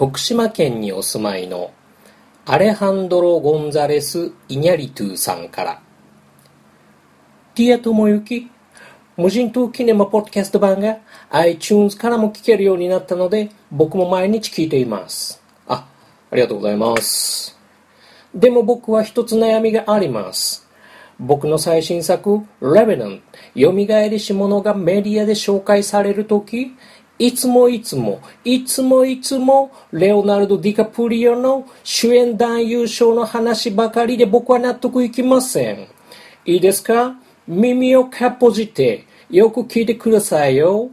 徳島県にお住まいのアレハンドロ・ゴンザレス・イニャリトゥさんから。ティアともゆき無人島キネマポッドキャスト版が iTunes からも聞けるようになったので僕も毎日聞いています。あありがとうございます。でも僕は一つ悩みがあります。僕の最新作、レベナン、蘇りし者がメディアで紹介されるとき、いつもいつも、いつもいつも、レオナルド・ディカプリオの主演男優賞の話ばかりで僕は納得いきません。いいですか？耳をかっぽじて、よく聞いてくださいよ。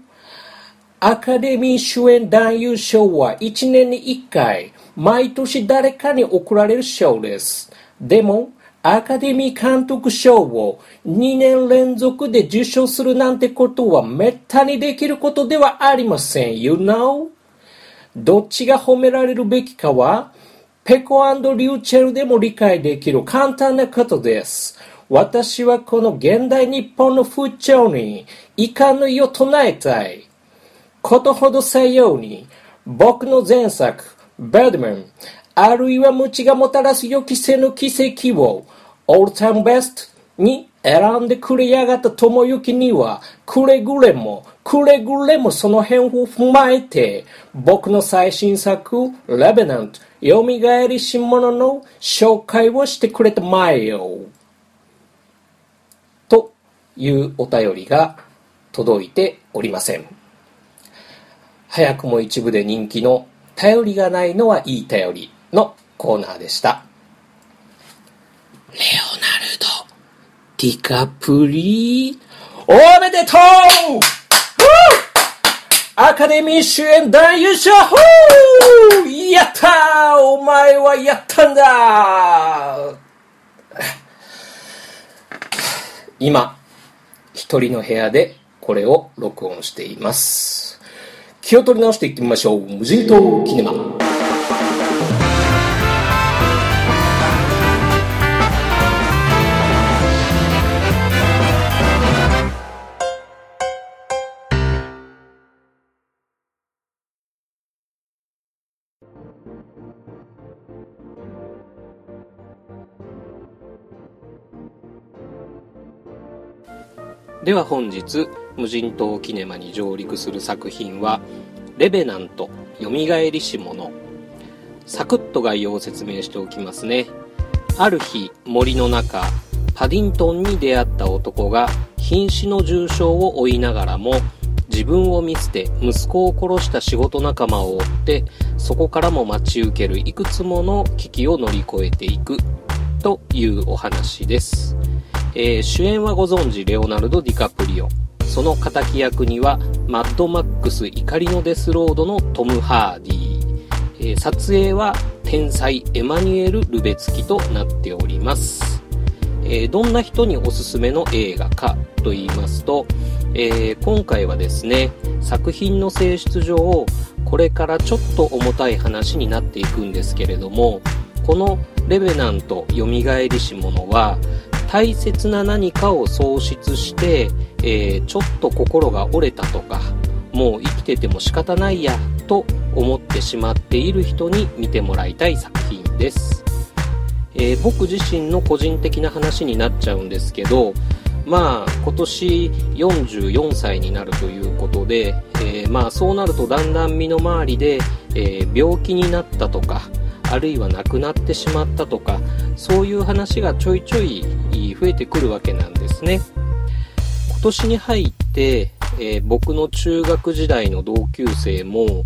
アカデミー主演男優賞は1年に1回、毎年誰かに贈られる賞です。でも、アカデミー監督賞を2年連続で受賞するなんてことはめったにできることではありません。You know? どっちが褒められるべきかは、ペコリューチェルでも理解できる簡単なことです。私はこの現代日本の風潮に遺憾の意を唱えたい。ことほどさように、僕の前作、バドマン、あるいは無知がもたらす予期せぬ奇跡をオールタイムベストに選んでくれやがった友行には、くれぐれも、くれぐれもその辺を踏まえて、僕の最新作、レベナント、蘇りし者の紹介をしてくれたまえよ。というお便りが届いておりません。早くも一部で人気の頼りがないのはいい頼りのコーナーでした。レオナルド・ディカプリおめでとうアカデミー主演男優賞やったーお前はやったんだ今、一人の部屋でこれを録音しています。気を取り直していってみましょう。無人島キネマ。では本日無人島キネマに上陸する作品は「レベナントよみがえりし者」サクッと概要を説明しておきますね。ある日森の中パディントンに出会った男が瀕死の重傷を負いながらも自分を見捨て息子を殺した仕事仲間を追ってそこからも待ち受けるいくつもの危機を乗り越えていくというお話です。えー、主演はご存知レオナルド・ディカプリオ。その敵役にはマッドマックス怒りのデスロードのトム・ハーディ、えー、撮影は天才エマニュエル・ルベツキとなっております、えー、どんな人におすすめの映画かと言いますと、えー、今回はですね作品の性質上これからちょっと重たい話になっていくんですけれどもこの「レベナントよみがえりし者は大切な何かを喪失して、えー、ちょっと心が折れたとかもう生きてても仕方ないやと思ってしまっている人に見てもらいたい作品です、えー、僕自身の個人的な話になっちゃうんですけどまあ今年44歳になるということで、えー、まあそうなるとだんだん身の回りで、え病気になったとかあるいは亡くなってしまったとかそういう話がちょいちょい増えてくるわけなんですね。今年に入って、えー、僕の中学時代の同級生も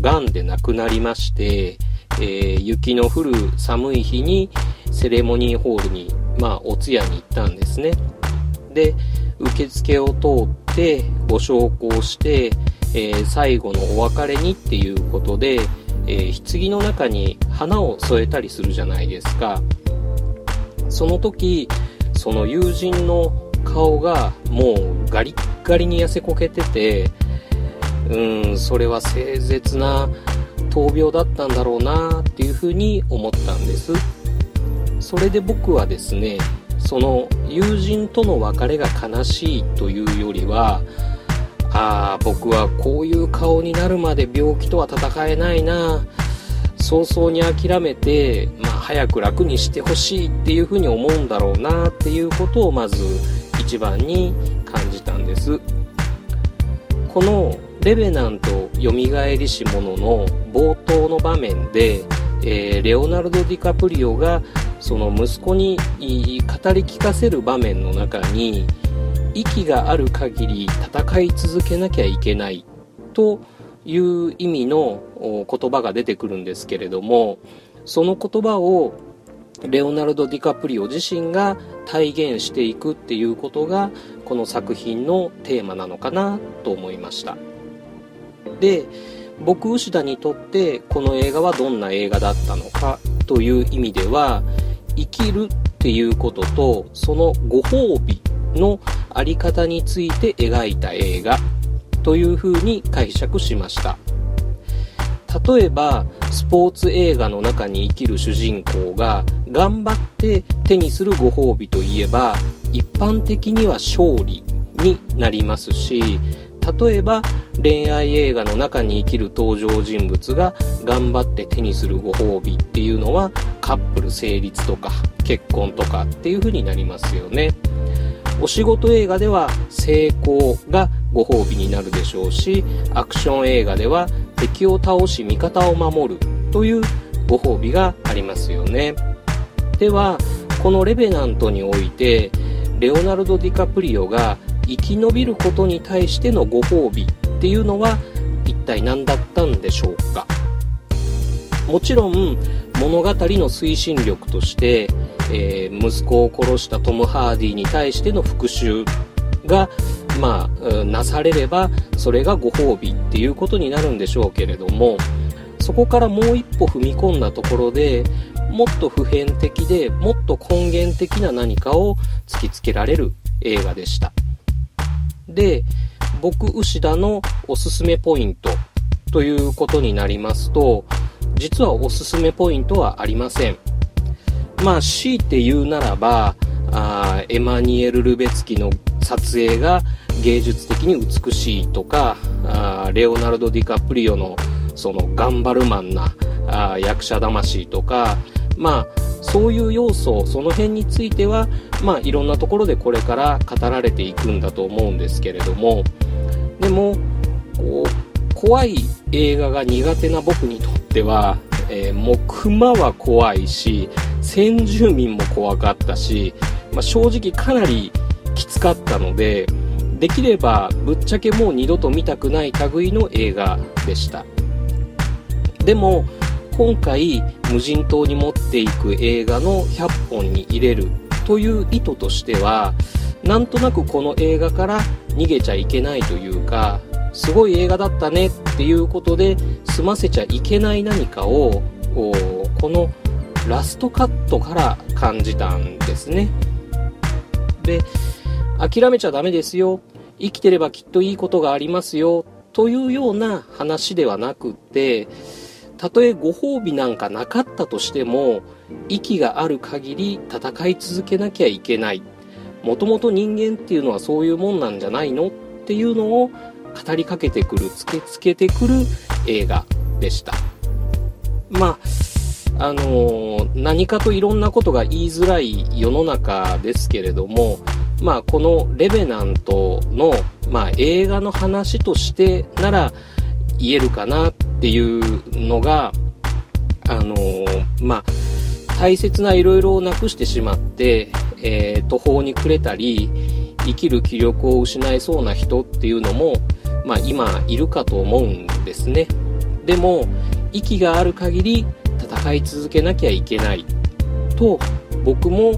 がんで亡くなりまして、えー、雪の降る寒い日にセレモニーホールに、まあ、お通夜に行ったんですね。で受付を通ってご焼香して、えー、最後のお別れにっていうことでえー、棺の中に花を添えたりするじゃないですか。その時その友人の顔がもうガリッガリに痩せこけててうんそれは凄絶な闘病だったんだろうなっていうふうに思ったんです。それで僕はですねその友人との別れが悲しいというよりはああ僕はこういう顔になるまで病気とは戦えないな。早々に諦めて、まあ、早く楽にしてほしいっていうふうに思うんだろうなっていうことをまず一番に感じたんです。この「レベナントよみがえりし者」の冒頭の場面で、えー、レオナルド・ディカプリオがその息子に語り聞かせる場面の中に息がある限り戦い続けなきゃいけないという意味の言葉が出てくるんですけれどもその言葉をレオナルド・ディカプリオ自身が体現していくっていうことがこの作品のテーマなのかなと思いました。で僕牛田にとってこの映画はどんな映画だったのかという意味では生きるっていうこととそのご褒美のあり方について描いた映画というふうに解釈しました。例えばスポーツ映画の中に生きる主人公が頑張って手にするご褒美といえば一般的には勝利になりますし例えば恋愛映画の中に生きる登場人物が頑張って手にするご褒美っていうのはカップル成立とか結婚とかっていう風になりますよね。お仕事映画では成功がご褒美になるでしょうしアクション映画では敵を倒し味方を守るというご褒美がありますよね。ではこの「レベナント」においてレオナルド・ディカプリオが生き延びることに対してのご褒美っていうのは一体何だったんでしょうか？もちろん物語の推進力として、えー、息子を殺したトム・ハーディに対しての復讐がまあ、なされればそれがご褒美っていうことになるんでしょうけれどもそこからもう一歩踏み込んだところでもっと普遍的でもっと根源的な何かを突きつけられる映画でした。で僕牛田のおすすめポイントということになりますと実はおすすめポイントはありません。まあ強いて言うならばあエマニエル・ルベツキの撮影が芸術的に美しいとかあレオナルド・ディカプリオのその頑張るマンなあ役者魂とかまあそういう要素その辺についてはまあいろんなところでこれから語られていくんだと思うんですけれどもでもこう怖い映画が苦手な僕にとっては、えー、もう熊は怖いし先住民も怖かったし、まあ、正直かなりきつかったのでできればぶっちゃけもう二度と見たくない類の映画でした。でも今回無人島に持っていく映画の100本に入れるという意図としてはなんとなくこの映画から逃げちゃいけないというかすごい映画だったねっっていうことで済ませちゃいけない何かをこのラストカットから感じたんですね。で諦めちゃダメですよ。生きてればきっといいことがありますよ。というような話ではなくってたとえご褒美なんかなかったとしても息がある限り戦い続けなきゃいけない。もともと人間っていうのはそういうもんなんじゃないの？っていうのを語りかけてくるつけつけてくる映画でした。まああのー、何かといろんなことが言いづらい世の中ですけれどもまあ、この「レベナントの」まあ、映画の話としてなら言えるかなっていうのがあのー、まあ大切ないろいろをなくしてしまって、えー、途方に暮れたり生きる気力を失いそうな人っていうのも、まあ、今いるかと思うんですね。でも息がある限り戦い続けなきゃいけない。と僕も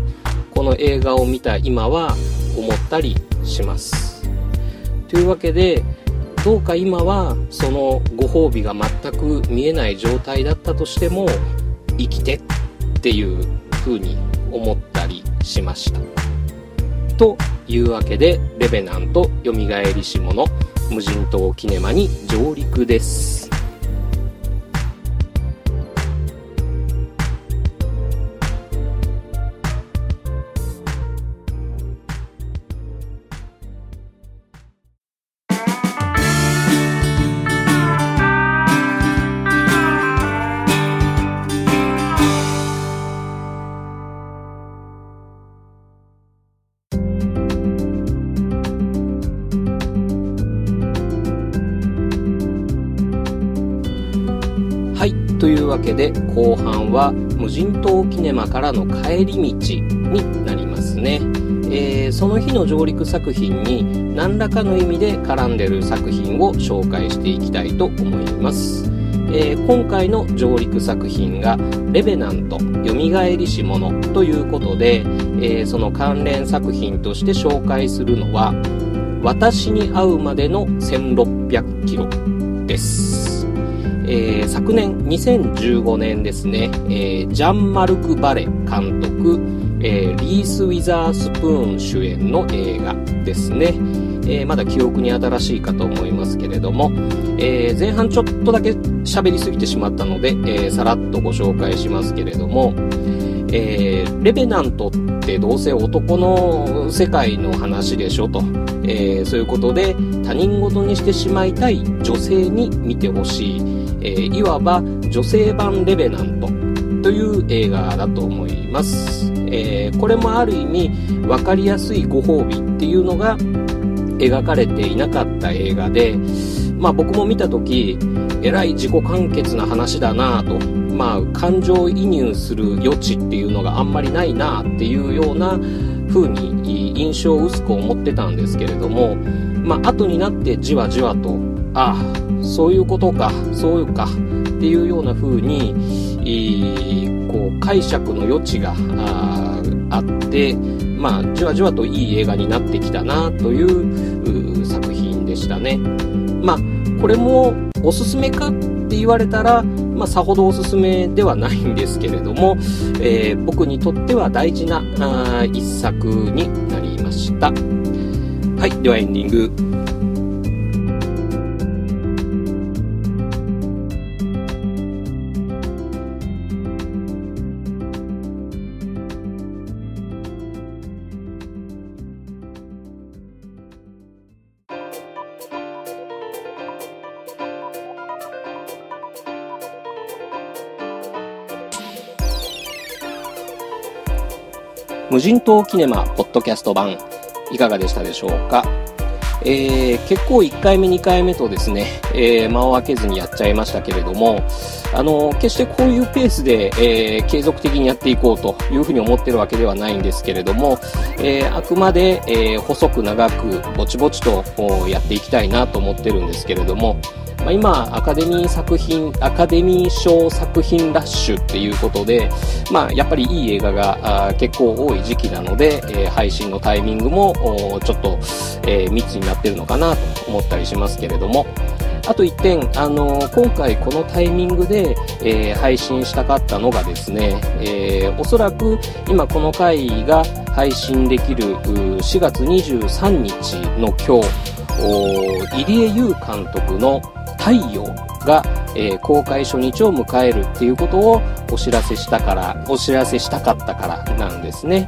この映画を見た今は思ったりします。というわけでどうか今はそのご褒美が全く見えない状態だったとしても生きてっていう風に思ったりしました。というわけでレベナントよみがえりし者無人島キネマに上陸です。というわけで後半は無人島キネマからの帰り道になりますね、えー、その日の上陸作品に何らかの意味で絡んでる作品を紹介していきたいと思います、えー、今回の上陸作品が「レベナントよみがえりし者」ということで、えー、その関連作品として紹介するのは「私に会うまでの1600キロ」です。えー、昨年2015年ですね、えー、ジャン・マルク・バレ監督、えー、リース・ウィザースプーン主演の映画ですね。えまだ記憶に新しいかと思いますけれども、え前半ちょっとだけ喋りすぎてしまったので、えさらっとご紹介しますけれども、えーレベナントってどうせ男の世界の話でしょと、えそういうことで他人事にしてしまいたい女性に見てほしいえー、いわば女性版レベナントという映画だと思います。え、これもある意味分かりやすいご褒美っていうのが描かれていなかった映画で、まあ僕も見た時、えらい自己完結な話だなと、まあ感情移入する余地っていうのがあんまりないなっていうような風に印象を薄く思ってたんですけれども、まあ後になってじわじわと、ああ、そういうことか、そういうか、っていうような風に、こう、解釈の余地があって、まあ、じわじわといい映画になってきたな、という作品でしたね。まあ、これもおすすめかって言われたら、まあ、さほどおすすめではないんですけれども、えー、僕にとっては大事な一作になりました。はい、ではエンディング。無人島キネマポッドキャスト版いかがでしたでしょうか？えー、結構1回目2回目とですね、えー、間を空けずにやっちゃいましたけれども、あの、決してこういうペースで、えー、継続的にやっていこうというふうに思ってるわけではないんですけれども、え、あくまで、え、細く長くぼちぼちとやっていきたいなと思ってるんですけれども、まあ、今、アカデミー作品、アカデミー賞作品ラッシュっていうことで、まあ、やっぱりいい映画が結構多い時期なので、えー、配信のタイミングもちょっと、えー、密になってるのかなと思ったりしますけれども、あと1点、あのー、今回このタイミングで、えー、配信したかったのがですね、えー、おそらく今この回が配信できる4月23日の今日、入江優監督の太陽が、えー、公開初日を迎えるっていうことをお知らせしたから、お知らせしたかったからなんですね。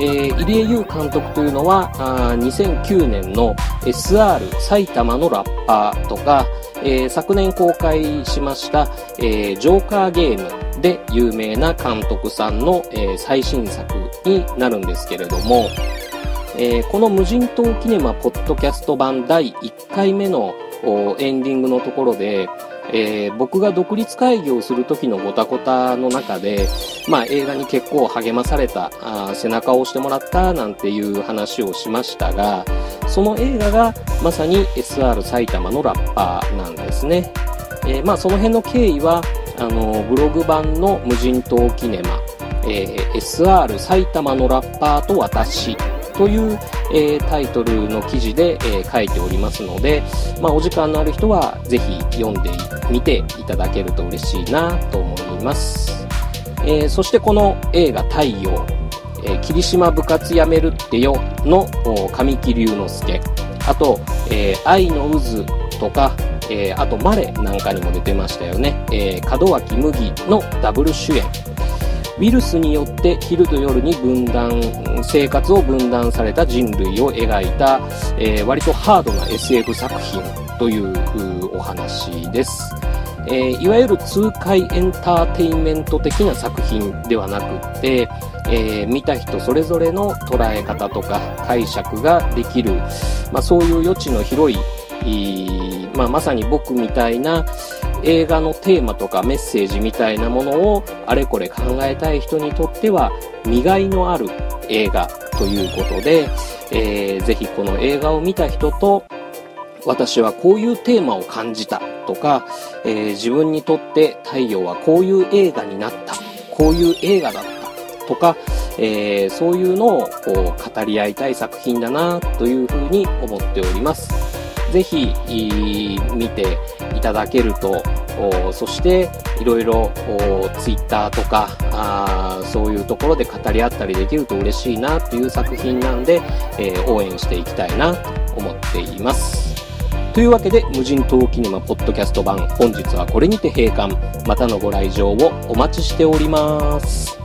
えー、入江優監督というのは、あ2009年の SR 埼玉のラッパーとか、えー、昨年公開しました、えー、ジョーカーゲームで有名な監督さんの、え、最新作になるんですけれども、えー、この無人島キネマポッドキャスト版第1回目のエンディングのところで、えー、僕が独立会議をする時のごたごたの中で、まあ、映画に結構励まされたあ背中を押してもらったなんていう話をしましたがその映画がまさに SR 埼玉のラッパーなんですね、えー、まあ、その辺の経緯はあのブログ版の無人島キネマ、えー、SR 埼玉のラッパーと私という、え、タイトルの記事で、え、書いておりますので、まあ、お時間のある人はぜひ読んでみていただけると嬉しいなと思います。え、そしてこの映画太陽、え霧島部活やめるってよの神木隆之介、あと、え愛の渦とか、えあとマレなんかにも出てましたよね。え門脇麦のダブル主演。ウイルスによって昼と夜に分断、生活を分断された人類を描いた、えー、割とハードな SF 作品というお話です。えー、いわゆる痛快エンターテインメント的な作品ではなくて、えー、見た人それぞれの捉え方とか解釈ができる、まあ、そういう余地の広い、まあ、まさに僕みたいな映画のテーマとかメッセージみたいなものをあれこれ考えたい人にとっては見がいのある映画ということで、えー、ぜひこの映画を見た人と私はこういうテーマを感じたとか、えー、自分にとって太陽はこういう映画になった、こういう映画だったとか、えー、そういうのをこう語り合いたい作品だなというふうに思っております。ぜひ見てただけると、そしていろいろ Twitter とかあそういうところで語り合ったりできると嬉しいなという作品なんで、えー、応援していきたいなと思っています。というわけで無人島キネマポッドキャスト版本日はこれにて閉館。またのご来場をお待ちしております。